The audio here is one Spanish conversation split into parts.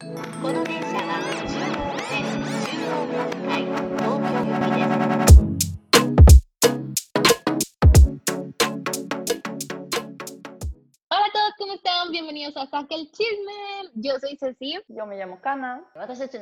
この電車 Mesa Saca el Chisme. Yo soy Ceci. Yo me llamo Kana.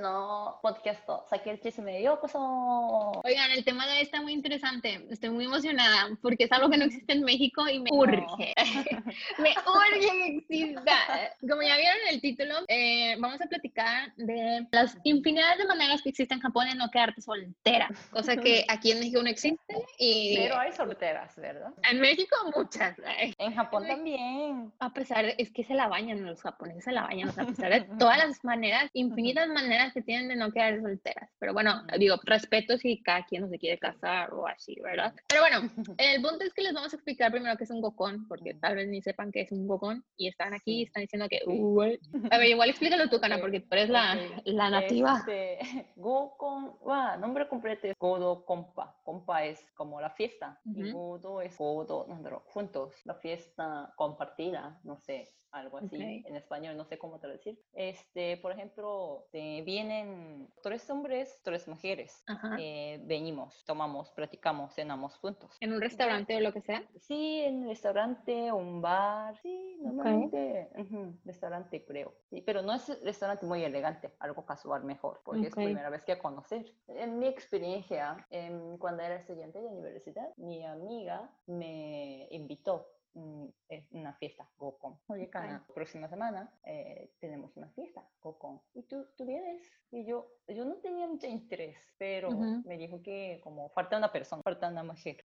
no podcast Saque el Chisme yo pues. Oigan, el tema de hoy está muy interesante. Estoy muy emocionada porque es algo que no existe en México y me urge. me urge que exista. Como ya vieron el título, eh, vamos a platicar de las infinidad de maneras que existen en Japón de no quedarte soltera. Cosa que aquí en México no existe. Y... Pero hay solteras, ¿verdad? En México muchas. En Japón también. A pesar, es que se la va bañan los japoneses, se la bañan, o sea, a pesar de todas las maneras, infinitas maneras que tienen de no quedar solteras. Pero bueno, digo, respeto si cada quien no se quiere casar o así, ¿verdad? Pero bueno, el punto es que les vamos a explicar primero qué es un gokon, porque tal vez ni sepan qué es un gokon y están aquí y están diciendo que, "Uy". A ver, igual explícalo tú, Cana, Ok, porque tú eres la, la nativa. Este, Gokon wa nombre completo es Godo Kompa. Kompa es como la fiesta. Y Ujú. Godo es Godo, no, juntos. La fiesta compartida, no sé, algo así. Ok. En español no sé cómo traducir. Este, por ejemplo, te vienen tres hombres, tres mujeres. Eh, venimos, tomamos, platicamos, cenamos juntos. En un restaurante o lo que sea. Sí, en un restaurante un bar. Sí, normalmente ujú, restaurante creo. Sí, pero no es restaurante muy elegante, algo casual mejor, porque Ok. es primera vez que conocer. En mi experiencia, em, cuando era estudiante de universidad, mi amiga me invitó es una fiesta, Gokon. Oye, próxima semana eh, tenemos una fiesta, Gokon. ¿Y tú, tú vienes? Y yo, yo no tenía mucho interés, pero Ujú. me dijo que como falta una persona, falta una mujer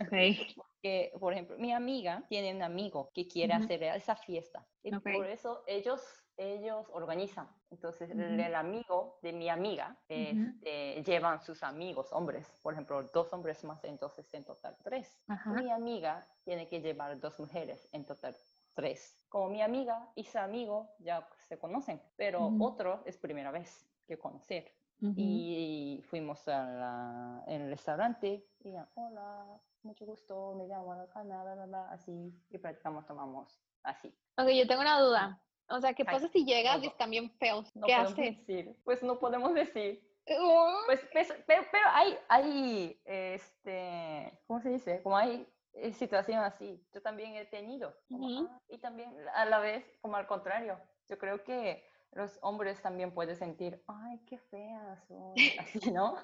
Ok. que, por ejemplo, mi amiga tiene un amigo que quiere Ujú. hacer esa fiesta. Y Ok. por eso ellos, ellos organizan. Entonces, el, Ujú. el amigo de mi amiga Ujú. este, llevan sus amigos, hombres. Por ejemplo, dos hombres más, entonces en total tres. Mi amiga tiene que llevar dos mujeres, en total tres. Como mi amiga y su amigo ya se conocen, pero otro es primera vez que conocer. Y fuimos a la, en el restaurante y ya, hola, mucho gusto, me llamo Alcana, bla, bla, bla, así, y platicamos, tomamos, así. Ok, yo tengo una duda. O sea, ¿qué Ay, pasa si llegas y todo. están bien feos? No ¿Qué haces? decir, pues no podemos decir. Uh, Pues, pues, pero, pero hay, hay, este, ¿cómo se dice? Como hay eh, situación así, yo también he tenido. como, Ujú. ah, y también a la vez, como al contrario, yo creo que los hombres también pueden sentir, ay, qué feas así, ¿no?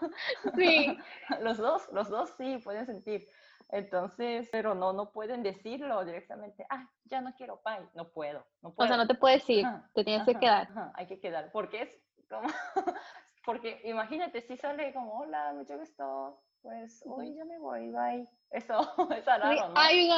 Sí. los dos, los dos sí pueden sentir. Entonces, pero no, no pueden decirlo directamente, ah, ya no quiero pay, no puedo, no O puedo. sea, no te puedes ir, Ajá, te tienes que quedar. ajá, hay que quedar, porque es como, porque imagínate si sale como, hola, mucho gusto, pues hoy ya me voy, bye. Eso es raro, ¿no? Ay,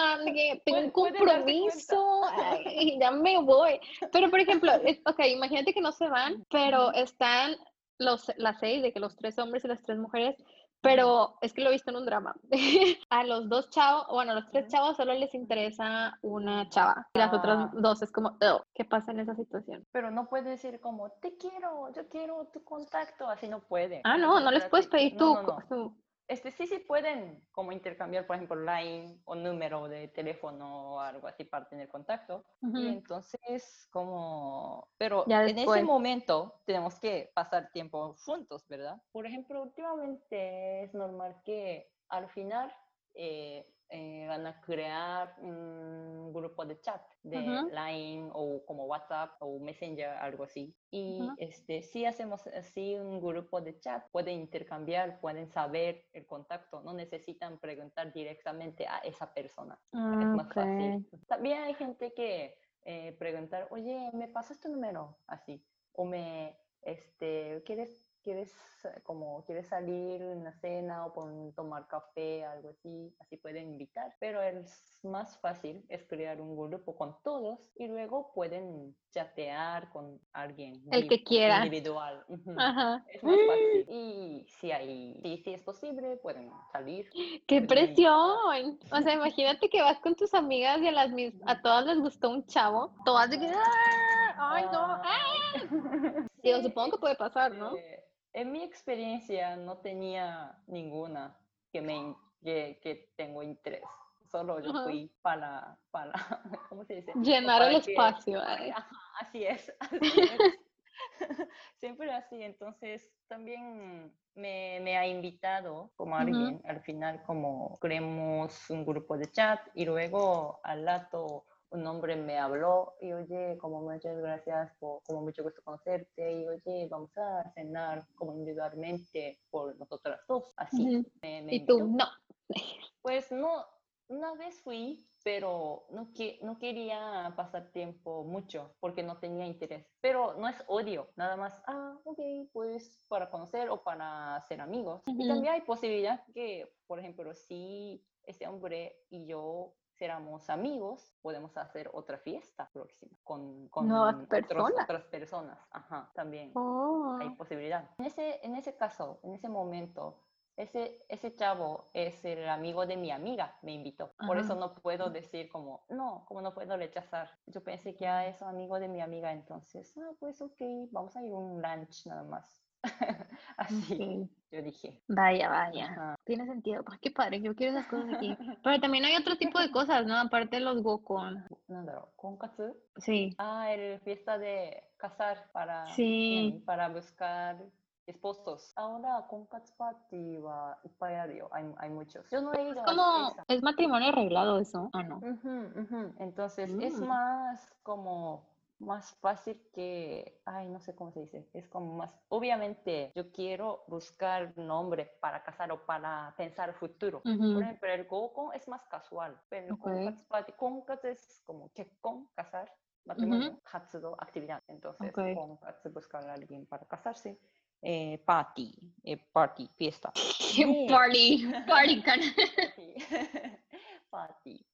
tengo un compromiso, ay, ya me voy. Pero, por ejemplo, es- ok, imagínate que no se van, pero están los, las seis, de que los tres hombres y las tres mujeres, pero es que lo he visto en un drama. A los dos chavos, bueno, a los tres chavos solo les interesa una chava, y las otras Ah. dos es como, "Ugh, ¿qué pasa en esa situación? Pero no puede decir como, te quiero, yo quiero tu contacto, así no puede. Ah, no, no les puedes pedir no, tu, no, co- no. tu- Este, sí, sí pueden como intercambiar, por ejemplo, line o número de teléfono o algo así para tener contacto. Ujú. Y entonces, como, pero Ya en ese momento tenemos que pasar tiempo juntos, ¿verdad? Por ejemplo, últimamente es normal que al final eh, eh, van a crear un grupo de chat de. Line o como WhatsApp o Messenger, algo así. Y este, si hacemos así un grupo de chat, pueden intercambiar, pueden saber el contacto, no necesitan preguntar directamente a esa persona es Ah, más ok. fácil. También hay gente que eh, preguntar, oye, ¿me pasas tu número? Así. O me, este, ¿quieres, quieres, eh, como, quieres salir en una cena o con, tomar café, algo así? Así pueden invitar. Pero el más fácil es crear un grupo con todos y luego pueden chatear con alguien. El que quiera. Individual. Ajá. Es más fácil. Y si hay, si, si es posible, pueden salir. ¡Qué presión! O sea, imagínate que vas con tus amigas y a las mis- a todas les gustó un chavo. Todas de que, "Ah, ¡ay, no! ¡ah!". Digo, Sí, supongo que puede pasar, ¿no? En mi experiencia no tenía ninguna que me que, que tengo interés. Solo yo fui para, para, ¿cómo se dice? Llenar el que- espacio. Ajá, así es, así es. siempre así. Entonces también me, me ha invitado como alguien. Al final como creemos un grupo de chat y luego al rato un hombre me habló y oye, como muchas gracias, por, como mucho gusto conocerte y oye, vamos a cenar como individualmente por nosotras dos. Así. Ujú. me, me Y tú, invitó. no. Pues no, una vez fui, pero no, que, no quería pasar tiempo mucho porque no tenía interés. Pero no es odio, nada más, ah, ok, pues para conocer o para ser amigos. Y Ujú. también hay posibilidad que, por ejemplo, si ese hombre y yo éramos amigos, podemos hacer otra fiesta próxima con, con otros- personas. otras personas. Ajá, también Oh. hay posibilidad. En ese, en ese caso, en ese momento, ese, ese chavo es el amigo de mi amiga, me invitó. Por eso Ajá. no puedo decir como, no, como no puedo rechazar. Yo pensé que ah, es amigo de mi amiga, entonces, ah, pues ok, vamos a ir a un lunch nada más. Así, yo dije. Vaya, vaya. Ajá. Tiene sentido. Pues qué padre, yo quiero esas cosas aquí. Pero también hay otro tipo de cosas, ¿no? Aparte de los gokon. ¿No ¿Konkatsu? Sí. Ah, el fiesta de casar para, sí. para buscar esposos. Ahora con Katsu Party va hay, hay, muchos. Yo no he ido. Es como, es matrimonio arreglado eso, ¿o no? Uh -huh, uh -huh. Entonces es mm. más como más fácil que, ay, no sé cómo se dice, es como más, obviamente yo quiero buscar nombre para casar o para pensar futuro. Uh -huh. Por ejemplo, el gokon es más casual, pero okay. konkatsu es como que con casar, matrimonio, uh -huh. actividad. Entonces, okay. konkatsu buscar a alguien para casarse. Eh, party, eh, party, fiesta. party, party. party.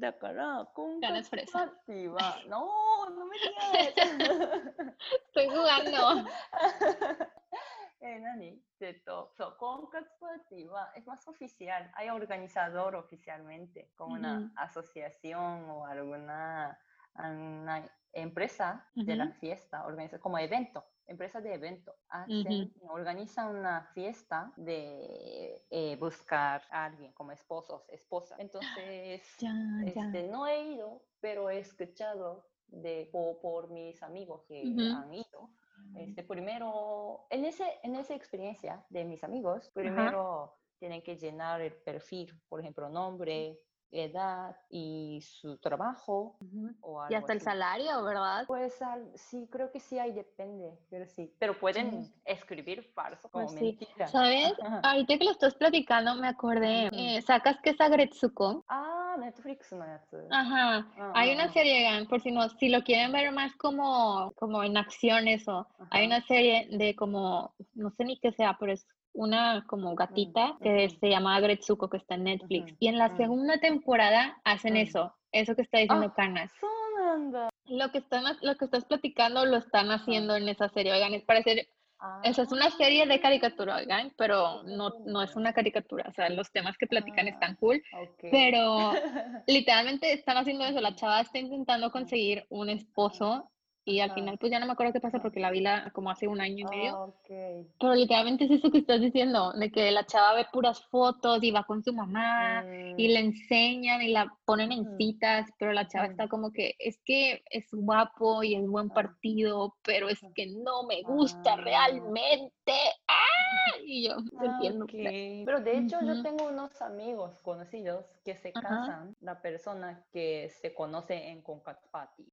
だから、今回パーティーは、ノー飲めやすいあんの。え、何？えっと、そう、婚活パーティーは、え、まあ、ソフィシャル、アイオルガニサドールオフィシャルメンテ、コーナー、アソシアション、オアルグナー、アン、empresa de la fiesta, organiza como evento, empresa de evento, hacen, organizan una fiesta de eh, buscar a alguien como esposos, esposa. Entonces, Ya, ya. este, no he ido, pero he escuchado de, por, por mis amigos que Ujú. han ido. Este, primero, en, ese, en esa experiencia de mis amigos, primero tienen que llenar el perfil, por ejemplo, nombre, edad y su trabajo Ujú. o Y algo hasta el así. salario, ¿verdad? Pues al- sí, creo que sí hay, depende, pero sí. Pero pueden escribir falso como Pues sí. mentira. ¿Sabes? Ajá. Ahorita que lo estás platicando, me acordé. Eh, ¿Sacas que es Agretsuko? Ah, Netflix no Ajá. Ah, Hay una ah. serie, por si no, si lo quieren ver más como, como en acciones o hay una serie de como, no sé ni qué sea, pero es una como gatita que se llamaba Gretsuko, que está en Netflix. Y en la segunda temporada hacen eso, eso que está diciendo Canas. Lo que, están, lo que estás platicando lo están haciendo en esa serie, oigan, es para parecer... Esa es una serie de caricatura, oigan, pero no, no es una caricatura. O sea, los temas que platican están cool, pero literalmente están haciendo eso. La chava está intentando conseguir un esposo y al final pues ya no me acuerdo qué pasa Ajá. porque la vi la, como hace un año y Ah, medio. ok. Pero literalmente es eso que estás diciendo, de que la chava ve puras fotos y va con su mamá y Mm, le enseñan y la ponen en citas, pero la chava está como que es que es guapo y es buen Ah. partido, pero es que no me gusta Ah. realmente. ¡Ah! Y yo Ah, entiendo. ok. Pero de hecho yo tengo unos amigos conocidos que se casan, la persona que se conoce en Concat Party.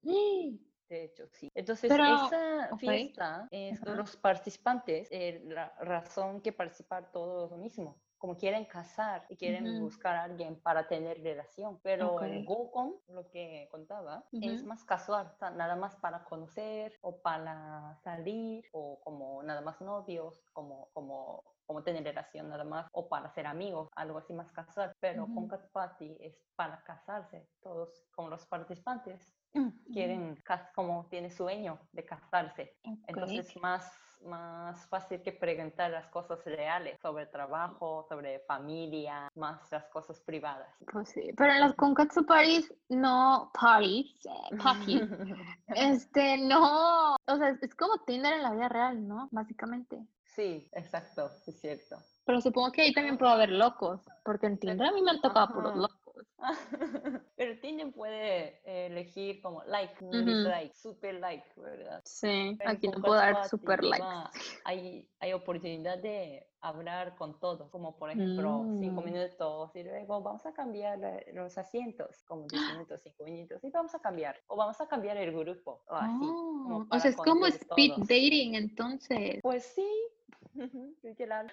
De hecho, sí. Entonces, Pero, esa fiesta, es, Ajá. los participantes, eh, la razón que participar todos lo mismo. Como quieren casar y quieren buscar a alguien para tener relación. Pero el Ok. Gokon, lo que contaba, es más casual. O sea, nada más para conocer o para salir o como nada más novios, como, como, como tener relación nada más o para ser amigos, algo así más casual. Pero con Cat Party es para casarse. Todos, como los participantes. quieren, como tiene sueño de casarse. Entonces, más, más fácil que preguntar las cosas reales sobre trabajo, sobre familia, más las cosas privadas. Pues sí, pero en los Konkatsu parties, no parties, eh, parties, este, no, o sea, es, es como Tinder en la vida real, ¿no? Básicamente. Sí, exacto, es cierto. Pero supongo que ahí también puede haber locos, porque en Tinder a mí me han tocado puros locos. Pero Tinder puede eh, elegir como like, Ujú. dislike, super like, ¿verdad? Sí, Pero aquí no puedo dar super igual Hay, hay oportunidad de hablar con todos, como por ejemplo cinco Mm. minutos y luego vamos a cambiar eh, los asientos, como 10 minutos, 5 minutos y vamos a cambiar, o vamos a cambiar el grupo, o así. Oh, o sea, es como speed todos. dating entonces. Pues sí.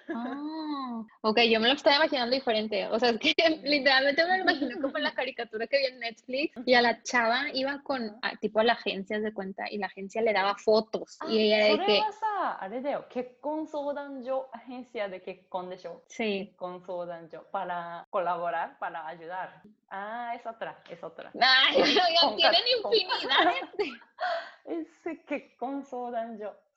Ah, ok, yo me lo estaba imaginando diferente. O sea, es que literalmente me lo imagino como en la caricatura que vi en Netflix y a la chava iba con, a, ah, tipo a la agencia de cuenta y la agencia le daba fotos. Ah, y ella de que... agencia de Sí. para colaborar, para ayudar. Ah, es otra, es otra. Ay, tienen infinidad. es que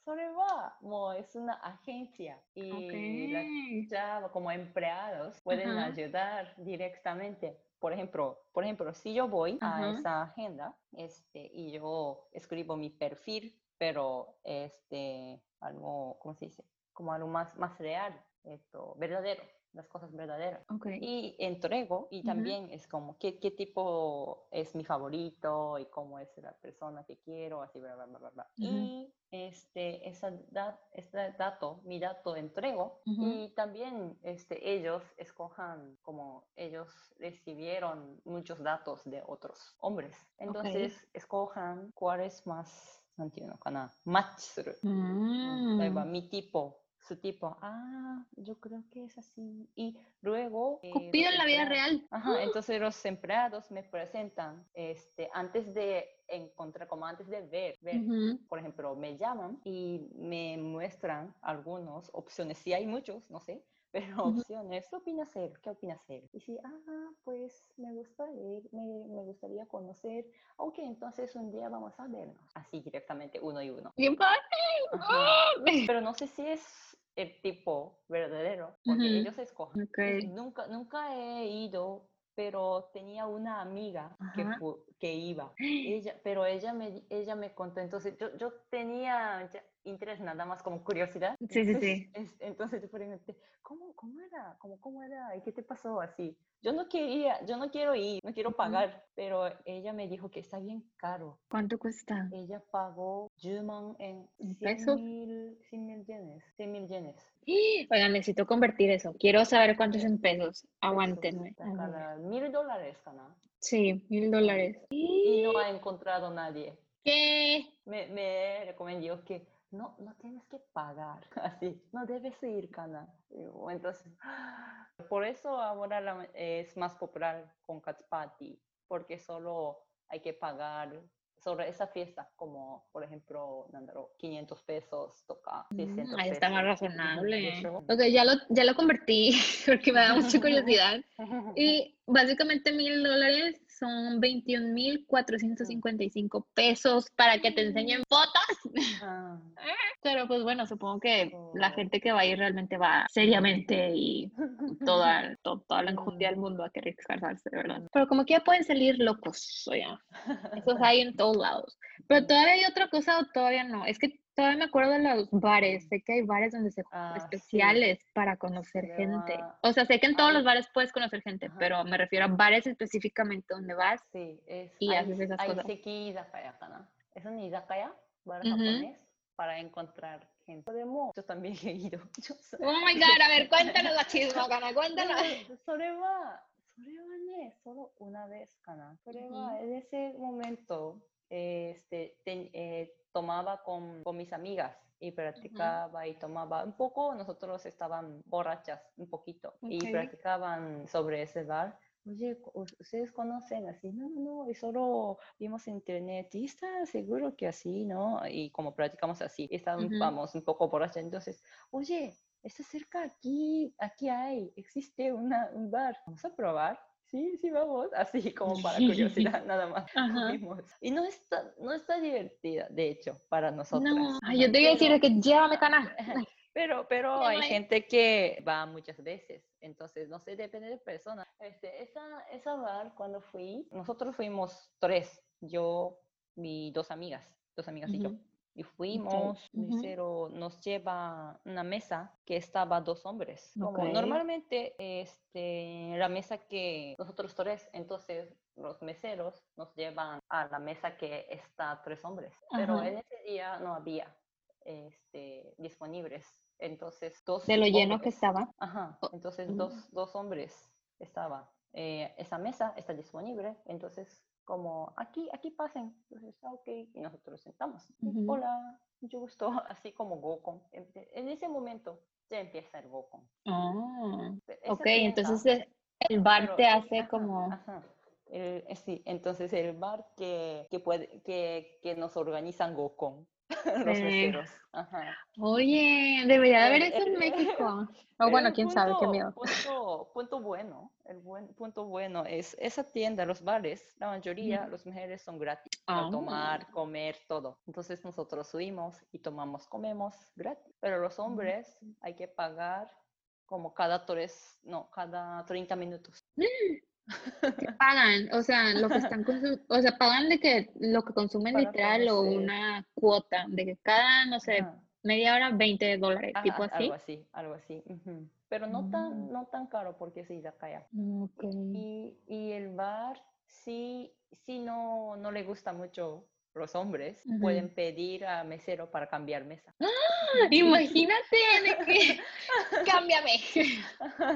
それはもうes una agencia y la Ok. ya como empleados pueden Ajá. ayudar directamente. Por ejemplo, por ejemplo, si yo voy a Ajá. esa agenda este, y yo escribo mi perfil, pero este, algo, ¿cómo se dice? Como algo más, más real, esto, verdadero, las cosas verdaderas. Ok. Y entrego y Ujú. también es como qué, qué tipo es mi favorito y cómo es la persona que quiero, así, bla, bla, bla, bla. bla. Ujú. Y este, esa da- este dato, mi dato entrego Ujú. y también este, ellos escojan como ellos recibieron muchos datos de otros hombres. Entonces, escojan cuál es más, no entiendo, match する。例えば、 Mm. mi tipo, su tipo, ah, yo creo que es así. Y luego... eh, Cupido en la vida real. Ajá, entonces los empleados me presentan, este, antes de encontrar, como antes de ver, por ejemplo, me llaman y me muestran algunas opciones. Si hay muchos, no sé, pero opciones. ¿Qué opinas él? ¿Qué opinas él? Y si, ah, pues me gustaría, me, me gustaría conocer. Ok, entonces un día vamos a vernos. Así directamente, uno y uno. Ajá. Pero no sé si es el tipo verdadero, porque Ujú. ellos escogen. Ok. Pues Nunca, nunca he ido, pero tenía una amiga que, que iba. Ella, pero ella me, ella me contó, entonces yo, yo tenía interés nada más como curiosidad. Sí, sí, Entonces, sí. es- entonces yo pregunté, ¿cómo, cómo era? ¿Cómo, ¿Cómo era? ¿Y qué te pasó así? Yo no quería, yo no quiero ir, no quiero pagar, pero ella me dijo que está bien caro. ¿Cuánto cuesta? Ella pagó 10万 en 100 mil yenes. 100 mil yenes. Oigan, necesito convertir eso. Quiero saber cuánto es en pesos. Aguántenme. Mil dólares, ¿no? Sí, mil dólares. Y no ha encontrado nadie. ¿Qué? Me, me recomendó que no, no tienes que pagar, así, no debes ir, Cana. Entonces, por eso ahora la, es más popular con Catch Party, porque solo hay que pagar sobre esa fiesta, como por ejemplo, 500 pesos, toca 600 mm, Ahí está más razonable. Ok, ya lo, ya lo convertí porque me da mucha curiosidad. Y básicamente mil dólares son 21 mil 455 pesos para que te enseñen fotos. Ah, Pero pues bueno, supongo que la Oh. gente que va a ir realmente va seriamente y toda, to- toda la enjundia del mundo a querer casarse, ¿verdad? Pero como que ya pueden salir locos, oiga. Esos hay en todos lados. Pero todavía hay otra cosa o todavía no. Es que todavía me acuerdo de los bares. Sé que hay bares donde se Ah, sí. especiales para conocer Pero, gente. ah, O sea, sé que en todos hay- los bares puedes conocer gente, Ajá. pero me refiero a bares específicamente donde vas. Sí, es Y hay- haces esas hay cosas. seki izakaya, ¿no? Es un izakaya, bar Ujú. japonés, para encontrar gente. Podemos, yo también he ido. Yo so- Oh my god, a ver, cuéntanos la chisma, Gana, cuéntanos. でもそれは、それはね、solo una vez かな。それは、en ese momento, este, te- eh, tomaba con, con mis amigas y practicaba y tomaba un poco, nosotros estaban borrachas un poquito y Ok. practicaban sobre ese bar. Oye, ¿ustedes conocen así? No, no, no, y solo vimos internet y está seguro que así, ¿no? Y como practicamos así, estábamos un poco borrachas, entonces, oye, está cerca aquí, aquí hay, existe una, un bar, vamos a probar. Sí, sí, vamos, así como para curiosidad, nada más. Ajá. Y no está, no está divertida, de hecho, para nosotras. No, ay, yo te iba a decir que llévame, Cana. pero, pero hay gente que va muchas veces, entonces no sé, depende de persona. Este, esa, esa bar, cuando fui, nosotros fuimos tres, yo, mis dos amigas, dos amigas y yo. Y fuimos, mesero nos lleva una mesa que estaba dos hombres. Como normalmente, este, la mesa que nosotros tres, entonces los meseros nos llevan a la mesa que está tres hombres. Pero en ese día no había este, disponibles. Entonces, dos De lo lleno que estaba. Ajá, entonces dos, dos hombres estaba. eh, esa mesa está disponible, entonces como aquí, aquí pasen. Entonces, ah, ok, y nosotros sentamos. Hola, mucho gusto, así como Gokon. En, ese momento ya empieza el Gokon. Ah, esa ok, entonces el bar pero te hace ajá, como... ajá, el- eh, sí, entonces el bar que, que, puede, que, que nos organizan Gokon, los Sí. meseros. Ajá. Oye, debería de haber El- eso en México. O bueno, quién sabe, qué miedo. Punto, punto bueno, el buen punto bueno es esa tienda, los bares, la mayoría, Ujú. los mujeres son gratis para Ah. tomar, comer, todo. Entonces nosotros subimos y tomamos, comemos gratis. Pero los hombres hay que pagar como cada tres, no, cada 30 minutos. ¿Qué pagan? O sea, lo que están o sea, pagan de que lo que consumen Para literal o una cuota de que cada, no sé, media hora 20 dólares, Ajá, tipo así. Algo así, algo así. Pero no tan, Mm. no tan caro porque es izakaya. Ok. Y, y el bar, sí, sí no, no le gusta mucho los hombres, pueden pedir a mesero para cambiar mesa. Imagínate de que cámbiame.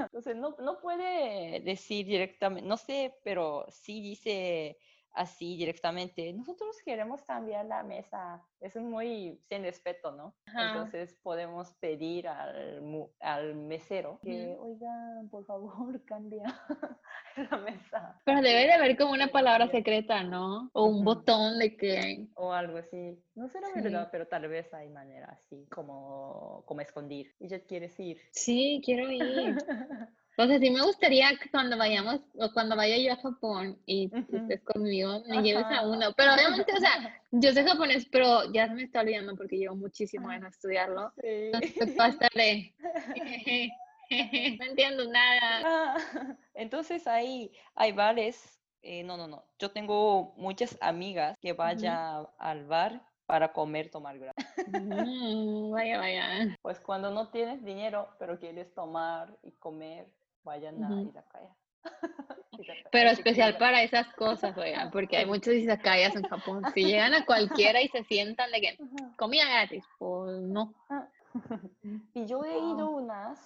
Entonces no, no puede decir directamente, no sé, pero sí dice así directamente, nosotros queremos cambiar la mesa. Eso es muy sin respeto, ¿no? Ajá. Entonces podemos pedir al, al mesero que, oigan, por favor, cambia la mesa. Pero debe de haber como una palabra secreta, ¿no? O un botón de que... O algo así. No será Sí. verdad, pero tal vez hay manera así, como, como escondir. ¿Y ya quieres ir? Sí, quiero ir. O sea, sí me gustaría que cuando vayamos, o cuando vaya yo a Japón y estés conmigo, me lleves a Ajá. uno. Pero obviamente, o sea, yo sé japonés, pero ya me está olvidando porque llevo muchísimo de no estudiarlo. Sí. Entonces, pues, pasaré. No entiendo nada. Ah, Entonces ahí hay bares. eh, no, no, no. Yo tengo muchas amigas que vayan al bar para comer, tomar gratis. Mm, vaya, vaya. Pues cuando no tienes dinero, pero quieres tomar y comer, vayan a Ujú. Izakaya. Izakaya, Pero especial para esas cosas, oigan, porque hay muchos izakayas en Japón. Si llegan a cualquiera y se sientan de que comida gratis, pues no. Y yo he ido unas,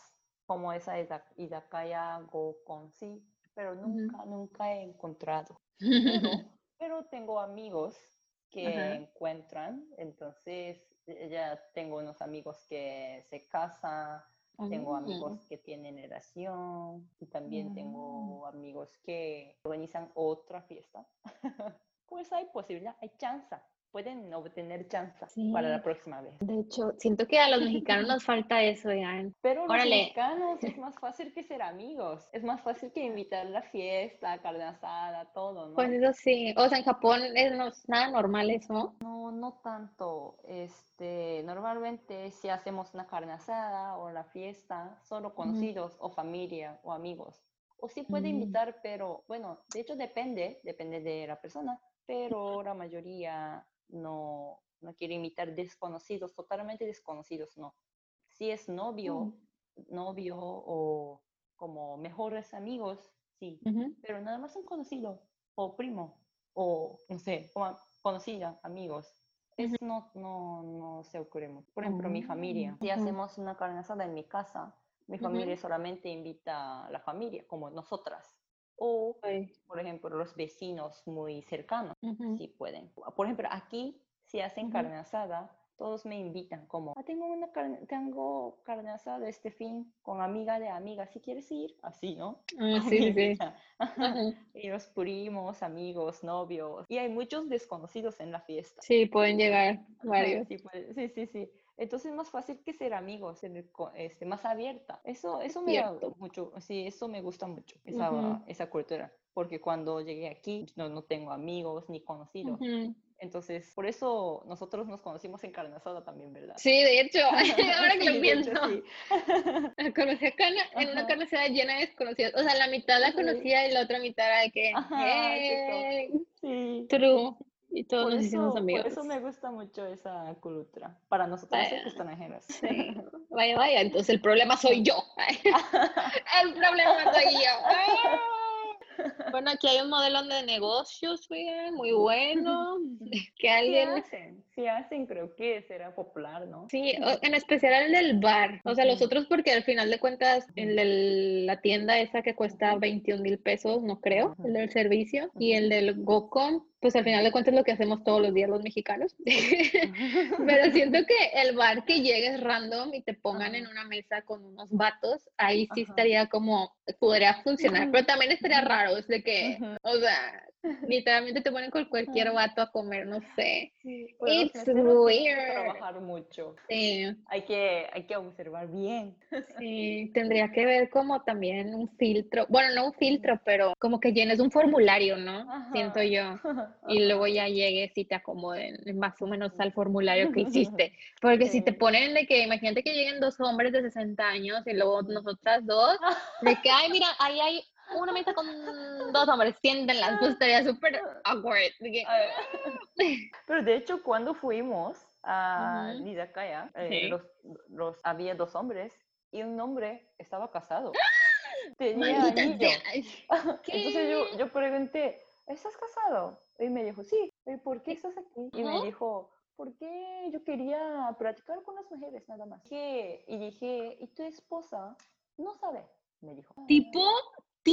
como esa iza- izakaya Gokon, sí, pero nunca, nunca he encontrado. Pero, pero tengo amigos que encuentran, entonces eh, ya tengo unos amigos que se casan, tengo Oh. amigos que tienen relación y también Mm. tengo amigos que organizan otra fiesta. Pues hay posibilidad, hay chance, pueden obtener chance para la Sí. próxima vez. De hecho, siento que a los mexicanos nos falta eso, oigan. Pero los mexicanos es más fácil que ser amigos, es más fácil que invitar a la fiesta, carne asada, todo, ¿no? Pues eso sí. O sea, en Japón es no nada normal eso. No, no tanto. Este, normalmente si hacemos una carne asada o la fiesta, solo conocidos o familia o amigos. O sí puede Mm. invitar, pero bueno, de hecho depende, depende de la persona, pero la mayoría no, no quiere invitar desconocidos, totalmente desconocidos, no. Si es novio, novio o como mejores amigos, sí, pero nada más un conocido o primo o no sé, conocida, amigos. Eso no, no, no se ocurre mucho. Por ejemplo, mi familia. Si Ah, hacemos una carne asada en mi casa, mi familia solamente invita a la familia, como nosotras. O, Ay, por ejemplo, los vecinos muy cercanos, ujú. si pueden. Por ejemplo, aquí, si hacen Ujú. carne asada, todos me invitan como, "Ah, tengo una carne, tengo carne asada este fin con amiga de amiga, si quieres ir, así, ¿no? Ah, sí, sí, sí. Y los primos, amigos, novios. Y hay muchos desconocidos en la fiesta. Sí, pueden llegar varios. Sí, sí, sí, sí. Entonces es más fácil que ser amigos, ser este, más abierta. Eso, eso me Cierto. mucho, sí, eso me gusta mucho, esa, esa cultura. Porque cuando llegué aquí no, no tengo amigos ni conocidos. Entonces, por eso nosotros nos conocimos en carne asada también, ¿verdad? Sí, de hecho, ahora que Sí, lo pienso, sí. conocí a Cana en una conocida llena de desconocidos. O sea, la mitad la conocía y la otra mitad era de que, Ajá, "Hey, Sí. true. Y todos Por nos eso, hicimos amigos. por eso me gusta mucho esa cultura. Para nosotros Vaya. extranjeros. Sí. Vaya, vaya, entonces el problema soy yo. El problema soy yo. Bueno, aquí hay un modelo de negocios, muy bueno. Que Sí alguien hacen, sí hacen, creo que será popular, ¿no? Sí, en especial el del bar. O sea, los otros porque al final de cuentas, el de la tienda esa que cuesta 21 mil pesos, no creo, el del servicio, y el del GoCom, pues al final de cuentas es lo que hacemos todos los días los mexicanos. Pero siento que el bar que llegues random y te pongan en una mesa con unos vatos, ahí sí Ajá. estaría como, podría funcionar, pero también estaría raro, es de que, o sea, literalmente te ponen con cualquier Ajá. vato a comer, no sé. Sí, It's meseros tienen que weird. trabajar mucho. Sí. Hay que, hay que observar bien. Sí, tendría que ver como también un filtro, bueno, no un filtro, pero como que llenes un formulario, ¿no? Siento Ajá. yo. Y luego ya llegues y te acomoden más o menos al formulario que hiciste. Porque si te Sí. ponen de que, imagínate que lleguen dos hombres de 60 años y luego nosotras dos, de que, ay, mira, ahí hay una mesa con dos hombres, siéntenlas, pues estaría súper awkward. Pero de hecho, cuando fuimos a Ujú. Nizakaya, eh, Sí. los, los, había dos hombres y un hombre estaba casado. Tenía maldita anillo. Entonces yo, yo pregunté, ¿estás casado? Y me dijo, sí. ¿Y por qué estás aquí? Y me dijo, porque yo quería practicar con las mujeres nada más. Y dije, ¿y tu esposa? No sabe, me dijo. Tipo,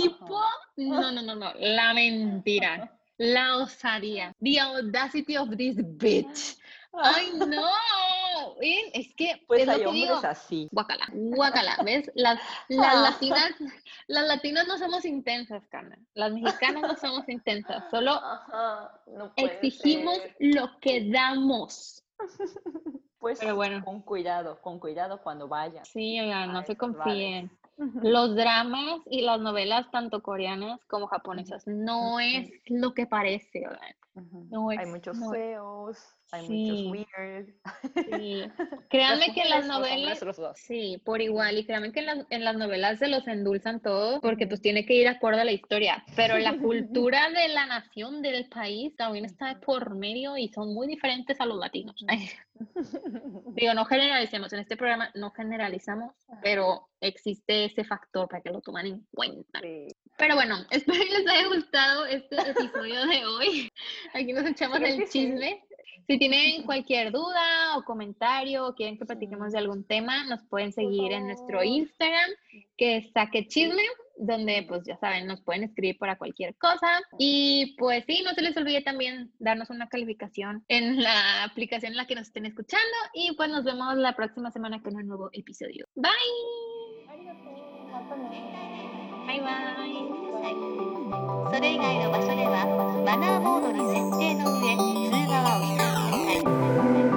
tipo, no, no, no, no, la mentira, la osadía, the audacity of this bitch. Ay, no, es que Pues es lo hay que hombres digo. así. Guácala, guácala, ¿ves? Las, las latinas, las latinas no somos intensas, Carmen. Las mexicanas no somos intensas, solo no exigimos ser. lo que damos. Pues Pero bueno. con cuidado, con cuidado cuando vayas. Sí, oigan, no se bares. Los dramas y las novelas, tanto coreanas como japonesas, no es lo que parece. No hay es- muchos no es- feos, hay Sí. muchos weird. Sí. Créanme que en las mujeres, los hombres, novelas, los sí, por igual, y créanme que en las, en las novelas se los endulzan todo porque pues tiene que ir acorde a la historia, pero la cultura de la nación, del país, también está por medio y son muy diferentes a los latinos. Digo, no generalicemos, en este programa no generalizamos, pero existe ese factor para que lo tomen en cuenta. Sí. Pero bueno, espero que les haya gustado este episodio de hoy. Aquí nos echamos Creo el que sí. Si tienen cualquier duda o comentario o quieren que platiquemos de algún tema, nos pueden seguir en nuestro. Instagram, que es Saque Chisme, donde pues ya saben, nos pueden escribir para cualquier cosa. Y pues sí, no se les olvide también darnos una calificación en la aplicación en la que nos estén escuchando. Y pues nos vemos la próxima semana con un nuevo episodio. Bye. Bye bye. それ以外の場所ではマナーモードに設定の上通話はお控えください。